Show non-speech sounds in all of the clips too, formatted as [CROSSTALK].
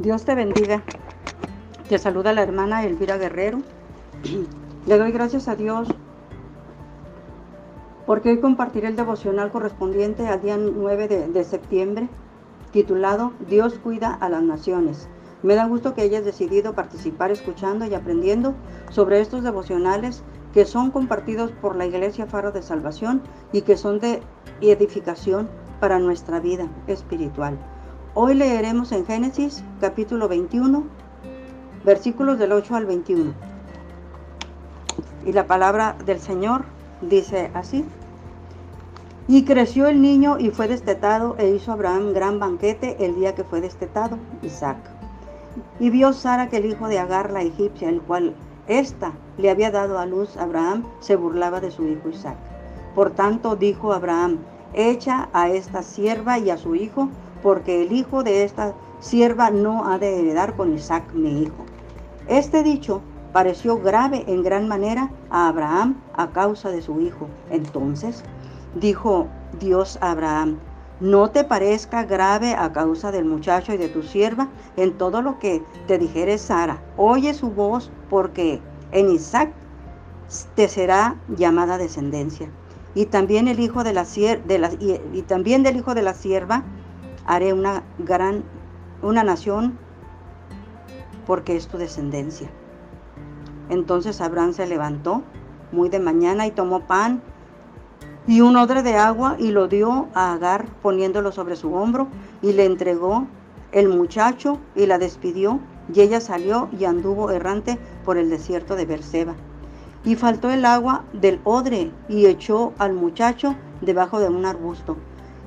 Dios te bendiga. Te saluda la hermana Elvira Guerrero. [CLEARS THROAT] Le doy gracias a Dios porque hoy compartiré el devocional correspondiente al día 9 de, de, septiembre, titulado Dios cuida a las naciones. Me da gusto que hayas decidido participar escuchando y aprendiendo sobre estos devocionales que son compartidos por la Iglesia Faro de Salvación y que son de edificación para nuestra vida espiritual. Hoy leeremos en Génesis capítulo 21, versículos del 8 al 21. Y la palabra del Señor dice así. Y creció el niño y fue destetado e hizo Abraham gran banquete el día que fue destetado, Isaac. Y vio Sara que el hijo de Agar la egipcia, el cual ésta le había dado a luz a Abraham, se burlaba de su hijo Isaac. Por tanto dijo Abraham, echa a esta sierva y a su hijo, porque el hijo de esta sierva no ha de heredar con Isaac mi hijo. Este dicho pareció grave en gran manera a Abraham a causa de su hijo. Entonces dijo Dios a Abraham, no te parezca grave a causa del muchacho y de tu sierva en todo lo que te dijere Sara. Oye su voz porque en Isaac te será llamada descendencia. Y de la y también del hijo de la sierva haré una gran, una nación porque es tu descendencia. Entonces Abraham se levantó muy de mañana y tomó pan y un odre de agua y lo dio a Agar poniéndolo sobre su hombro y le entregó el muchacho y la despidió y ella salió y anduvo errante por el desierto de Berseba. Y faltó el agua del odre y echó al muchacho debajo de un arbusto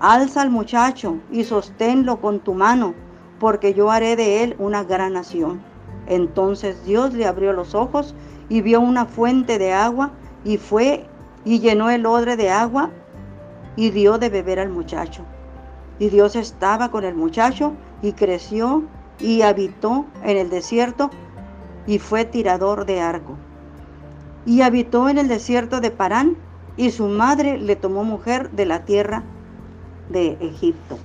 Alza al muchacho y sosténlo con tu mano, porque yo haré de él una gran nación. Entonces Dios le abrió los ojos y vio una fuente de agua y fue y llenó el odre de agua y dio de beber al muchacho. Y Dios estaba con el muchacho y creció y habitó en el desierto y fue tirador de arco. Y habitó en el desierto de Parán y su madre le tomó mujer de la tierra de Egipto.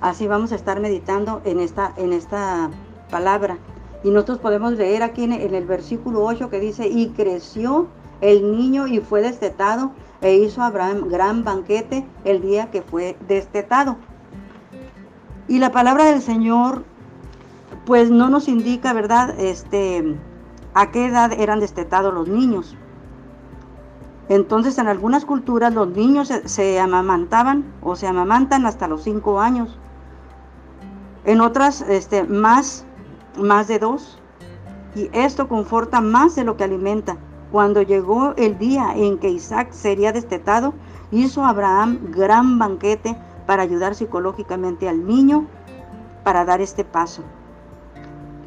Así vamos a estar meditando en esta, en esta palabra. Y nosotros podemos leer aquí en, el versículo 8 que dice, y creció el niño y fue destetado e hizo Abraham gran banquete el día que fue destetado. Y la palabra del Señor pues no nos indica, ¿verdad? Este, a qué edad eran destetados los niños. Entonces en algunas culturas los niños se, amamantaban o se amamantan hasta los cinco años. En otras este, más, más de dos. Y esto conforta más de lo que alimenta. Cuando llegó el día en que Isaac sería destetado, hizo Abraham gran banquete para ayudar psicológicamente al niño para dar este paso.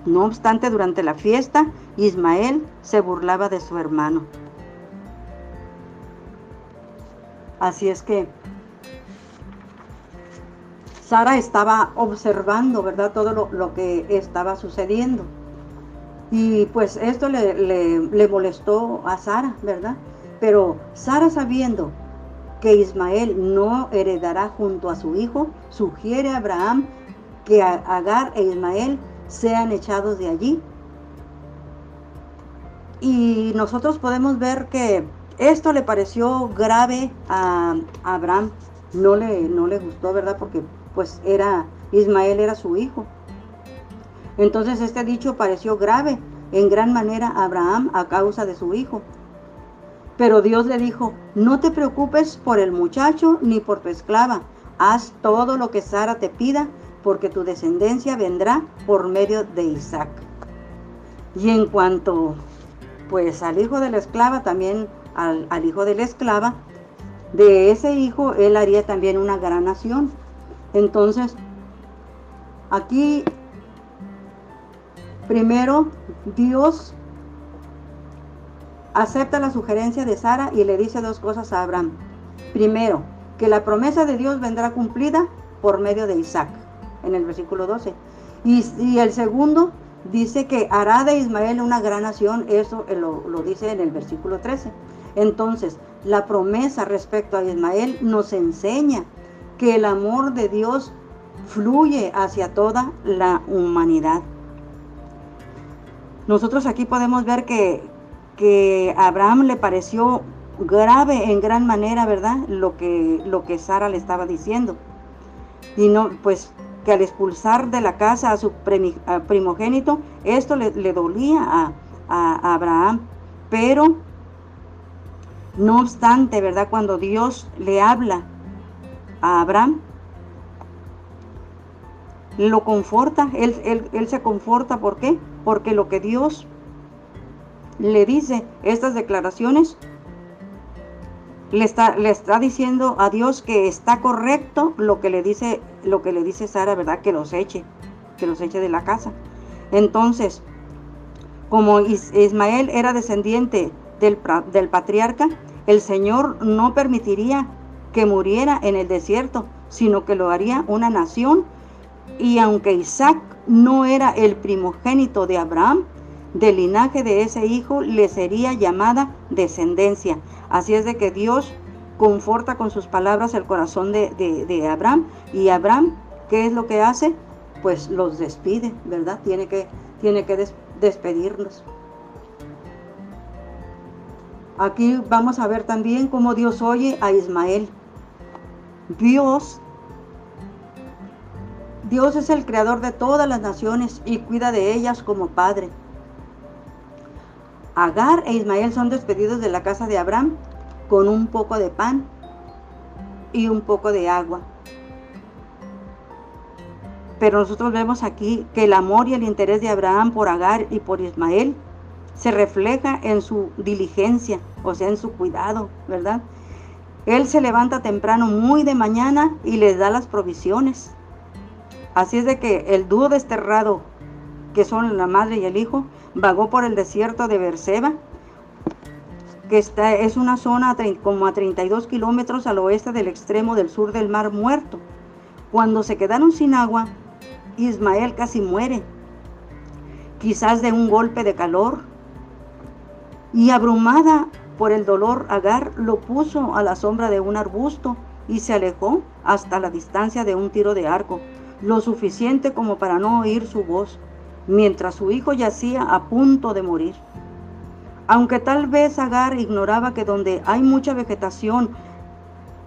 No obstante, durante la fiesta, Ismael se burlaba de su hermano. Así es que Sara estaba observando, ¿verdad? Todo lo, que estaba sucediendo. Y pues esto le, le, molestó a Sara, ¿verdad? Pero Sara sabiendo que Ismael no heredará junto a su hijo, sugiere a Abraham que Agar e Ismael sean echados de allí. Y nosotros podemos ver que esto le pareció grave a, Abraham, no le, no le gustó, ¿verdad? Porque pues era, Ismael era su hijo. Entonces este dicho pareció grave en gran manera a Abraham a causa de su hijo. Pero Dios le dijo, no te preocupes por el muchacho ni por tu esclava, haz todo lo que Sara te pida, porque tu descendencia vendrá por medio de Isaac. Y en cuanto pues al hijo de la esclava también al, hijo de la esclava, de ese hijo él haría también una gran nación. Entonces, aquí Primero, Dios acepta la sugerencia de Sara y le dice dos cosas a Abraham. Primero, que la promesa de Dios vendrá cumplida por medio de Isaac, en el versículo 12. Y, el segundo dice que hará de Ismael una gran nación, eso lo, lo dice en el versículo 13. Entonces, la promesa respecto a Ismael nos enseña que el amor de Dios fluye hacia toda la humanidad. Nosotros aquí podemos ver que, que Abraham le pareció grave en gran manera, ¿verdad? Lo que, lo que Sara le estaba diciendo. Y no, pues que al expulsar de la casa a su primogénito, esto le, dolía a, a, Abraham. Pero, no obstante, ¿verdad? Cuando Dios le habla a Abraham, lo conforta, él, él, él se conforta, ¿por qué? Porque lo que Dios le dice, estas declaraciones, le está, le está diciendo a Dios que está correcto lo que le dice, lo que le dice Sara, ¿verdad? Que los eche, que los eche de la casa. Entonces, como Ismael era descendiente del, patriarca, el Señor no permitiría que muriera en el desierto, sino que lo haría una nación. Y aunque Isaac no era el primogénito de Abraham, del linaje de ese hijo le sería llamada descendencia. Así es de que Dios conforta con sus palabras el corazón de, Abraham. Y Abraham, ¿qué es lo que hace? Pues los despide, ¿verdad? Tiene que, tiene que despedirlos. Aquí vamos a ver también cómo Dios oye a Ismael. Dios Dios es el creador de todas las naciones y cuida de ellas como padre. Agar e Ismael son despedidos de la casa de Abraham con un poco de pan y un poco de agua. Pero nosotros vemos aquí que el amor y el interés de Abraham por Agar y por Ismael se refleja en su diligencia, o sea, en su cuidado, ¿verdad? Él se levanta temprano, muy de mañana, y les da las provisiones. Así es de que el dúo desterrado, que son la madre y el hijo, vagó por el desierto de Berseba, que está, es una zona como a 32 kilómetros al oeste del extremo del sur del Mar Muerto. Cuando se quedaron sin agua, Ismael casi muere, quizás de un golpe de calor. Y abrumada por el dolor, Agar lo puso a la sombra de un arbusto y se alejó hasta la distancia de un tiro de arco, lo suficiente como para no oír su voz mientras su hijo yacía a punto de morir. Aunque tal vez Agar ignoraba que donde hay mucha vegetación,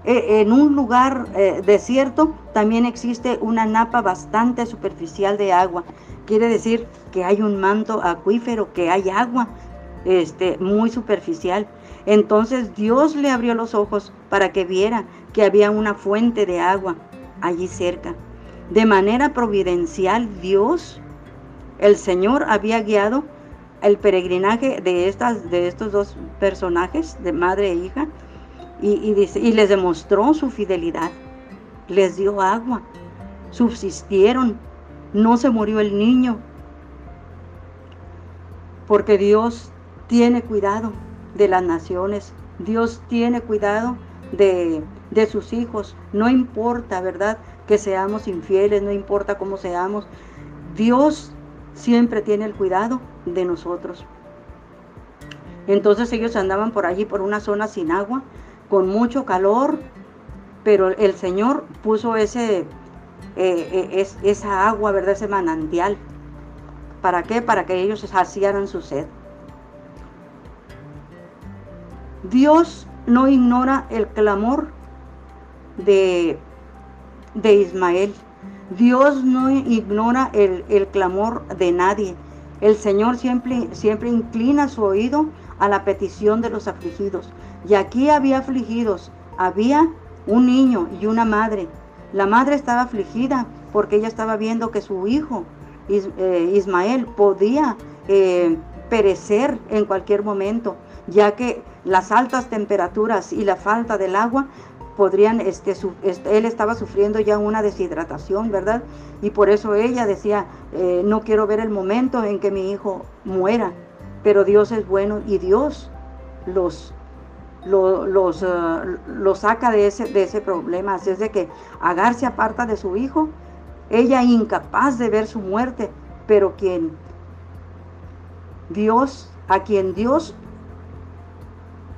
eh, en un lugar eh, desierto también existe una napa bastante superficial de agua. Quiere decir que hay un manto acuífero, que hay agua este, muy superficial. Entonces Dios le abrió los ojos para que viera que había una fuente de agua allí cerca. De manera providencial Dios el Señor había guiado el peregrinaje de, estas, de estos dos personajes, de madre e hija, y, les demostró su fidelidad. Les dio agua, subsistieron, no se murió el niño, porque Dios tiene cuidado de las naciones, Dios tiene cuidado de, de, sus hijos, no importa, ¿verdad? Que seamos infieles, no importa cómo seamos, Dios siempre tiene el cuidado de nosotros. Entonces ellos andaban por allí, por una zona sin agua, con mucho calor, pero el Señor puso ese, eh, eh, esa agua, ¿verdad? Ese manantial. ¿Para qué? Para que ellos saciaran su sed. Dios no ignora el clamor de, de Ismael. Dios no ignora el, clamor de nadie. El Señor siempre, siempre inclina su oído a la petición de los afligidos. Y aquí había afligidos. Había un niño y una madre. La madre estaba afligida porque ella estaba viendo que su hijo eh, Ismael podía eh, perecer en cualquier momento, ya que las altas temperaturas y la falta del agua podrían, este, él estaba sufriendo ya una deshidratación, ¿verdad? Y por eso ella decía, eh, no quiero ver el momento en que mi hijo muera, pero Dios es bueno y Dios los, los, uh, saca de ese, de ese problema. Así es de que Agar se aparta de su hijo, ella incapaz de ver su muerte, pero quien Dios, a quien Dios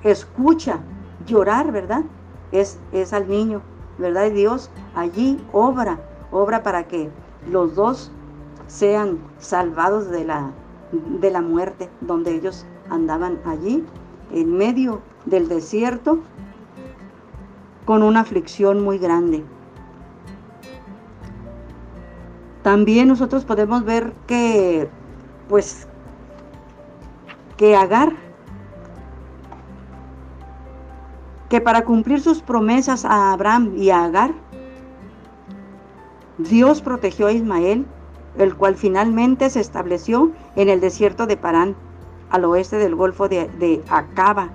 escucha llorar, ¿verdad? Es, es al niño, ¿verdad? Y Dios allí obra, obra para que los dos sean salvados de la, de la muerte, donde ellos andaban allí, en medio del desierto, con una aflicción muy grande. También nosotros podemos ver que, pues, que Agar que para cumplir sus promesas a Abraham y a Agar, Dios protegió a Ismael, el cual finalmente se estableció en el desierto de Parán, al oeste del Golfo de, Acaba,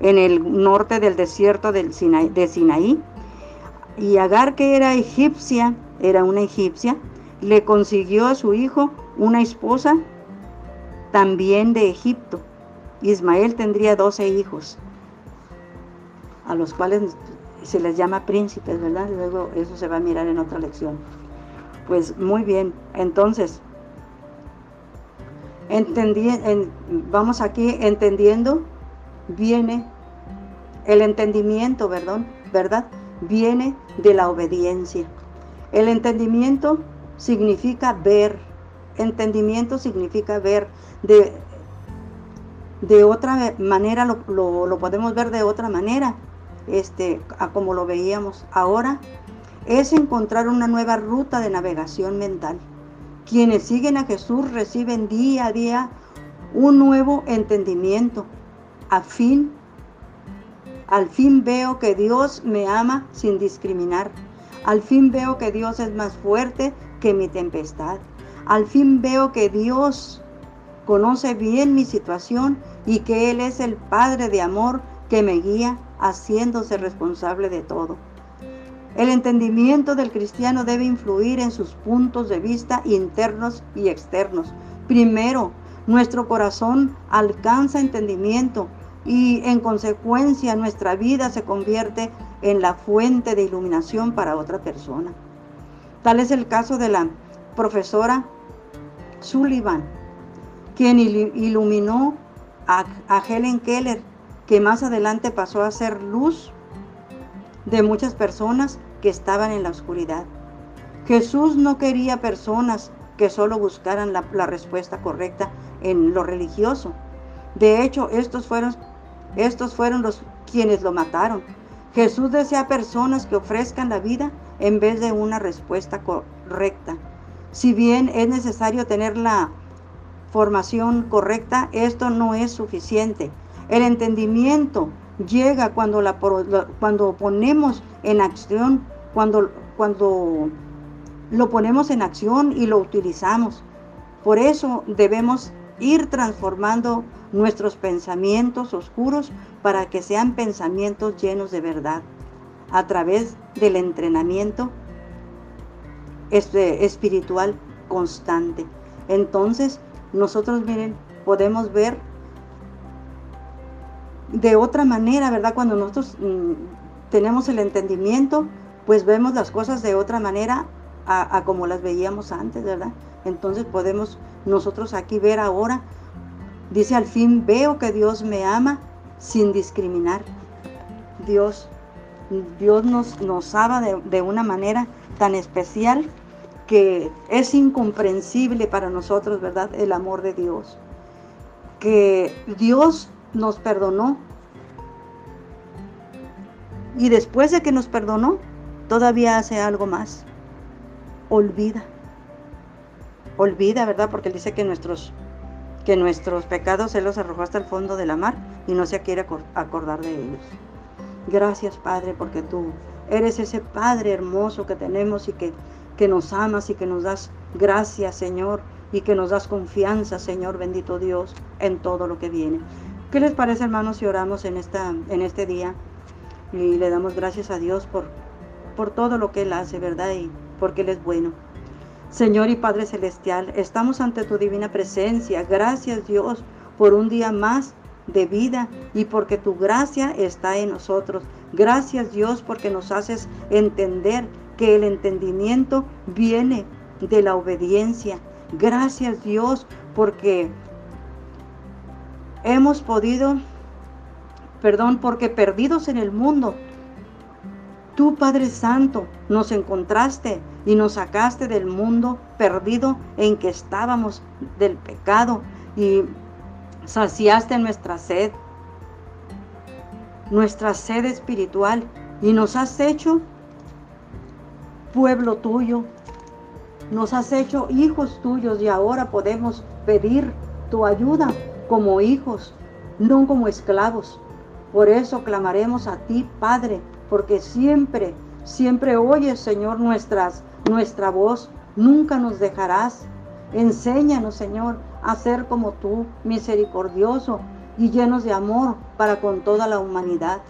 en el norte del desierto del de Sinaí. Y Agar, que era egipcia, era una egipcia, le consiguió a su hijo una esposa también de Egipto. Ismael tendría doce hijos a los cuales se les llama príncipes, ¿verdad? Luego eso se va a mirar en otra lección. Pues muy bien, entonces, entendí, vamos aquí entendiendo, viene el entendimiento, ¿verdad? ¿verdad? Viene de la obediencia. El entendimiento significa ver, entendimiento significa ver, de, de otra manera lo, lo podemos ver de otra manera este, como lo veíamos ahora, es encontrar una nueva ruta de navegación mental. Quienes siguen a Jesús reciben día a día un nuevo entendimiento. A fin, al fin veo que Dios me ama sin discriminar. Al fin veo que Dios es más fuerte que mi tempestad. Al fin veo que Dios conoce bien mi situación y que Él es el Padre de amor que me guía haciéndose responsable de todo. El entendimiento del cristiano debe influir en sus puntos de vista internos y externos. Primero, nuestro corazón alcanza entendimiento y en consecuencia nuestra vida se convierte en la fuente de iluminación para otra persona. Tal es el caso de la profesora Sullivan, quien iluminó a, Helen Keller que más adelante pasó a ser luz de muchas personas que estaban en la oscuridad. Jesús no quería personas que solo buscaran la, respuesta correcta en lo religioso. De hecho, estos fueron, estos fueron los quienes lo mataron. Jesús desea personas que ofrezcan la vida en vez de una respuesta correcta. Si bien es necesario tener la formación correcta, esto no es suficiente. El entendimiento llega cuando, la, cuando ponemos en acción, cuando, cuando lo ponemos en acción y lo utilizamos. Por eso debemos ir transformando nuestros pensamientos oscuros para que sean pensamientos llenos de verdad a través del entrenamiento este, espiritual constante. Entonces, nosotros miren, podemos ver de otra manera, ¿verdad? Cuando nosotros mm, tenemos el entendimiento, pues vemos las cosas de otra manera a, como las veíamos antes, ¿verdad? Entonces podemos nosotros aquí ver ahora, dice al fin, veo que Dios me ama sin discriminar. Dios, Dios nos, nos ama de, de una manera tan especial que es incomprensible para nosotros, ¿verdad? El amor de Dios. Que Dios nos perdonó. Y después de que nos perdonó, todavía hace algo más. Olvida. Olvida, ¿verdad? Porque él dice que nuestros, que nuestros pecados Él los arrojó hasta el fondo de la mar y no se quiere acordar de ellos. Gracias, Padre, porque tú eres ese Padre hermoso que tenemos y que, que nos amas y que nos das gracias, Señor, y que nos das confianza, Señor, bendito Dios, en todo lo que viene. ¿Qué les parece, hermanos, si oramos en, esta, en este día? Y le damos gracias a Dios por, por todo lo que Él hace, ¿verdad? Y porque Él es bueno. Señor y Padre Celestial, estamos ante tu divina presencia. Gracias Dios por un día más de vida y porque tu gracia está en nosotros. Gracias Dios porque nos haces entender que el entendimiento viene de la obediencia. Gracias Dios porque hemos podido, perdón, porque perdidos en el mundo, tú Padre Santo nos encontraste y nos sacaste del mundo perdido en que estábamos del pecado y saciaste nuestra sed, nuestra sed espiritual y nos has hecho pueblo tuyo, nos has hecho hijos tuyos y ahora podemos pedir tu ayuda como hijos, no como esclavos. Por eso clamaremos a ti, Padre, porque siempre, siempre oyes, Señor, nuestras, nuestra voz. Nunca nos dejarás. Enséñanos, Señor, a ser como tú, misericordioso y llenos de amor para con toda la humanidad.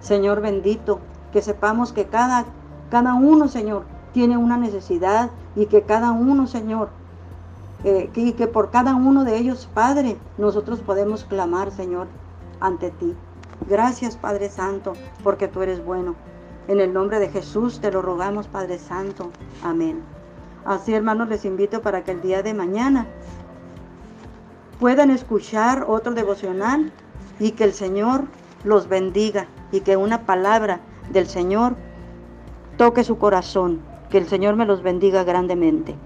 Señor bendito, que sepamos que cada, cada uno, Señor, tiene una necesidad y que cada uno, Señor, eh, y que por cada uno de ellos, Padre, nosotros podemos clamar, Señor, ante ti. Gracias, Padre Santo, porque tú eres bueno. En el nombre de Jesús te lo rogamos, Padre Santo. Amén. Así, hermanos, les invito para que el día de mañana puedan escuchar otro devocional y que el Señor los bendiga y que una palabra del Señor toque su corazón. Que el Señor me los bendiga grandemente.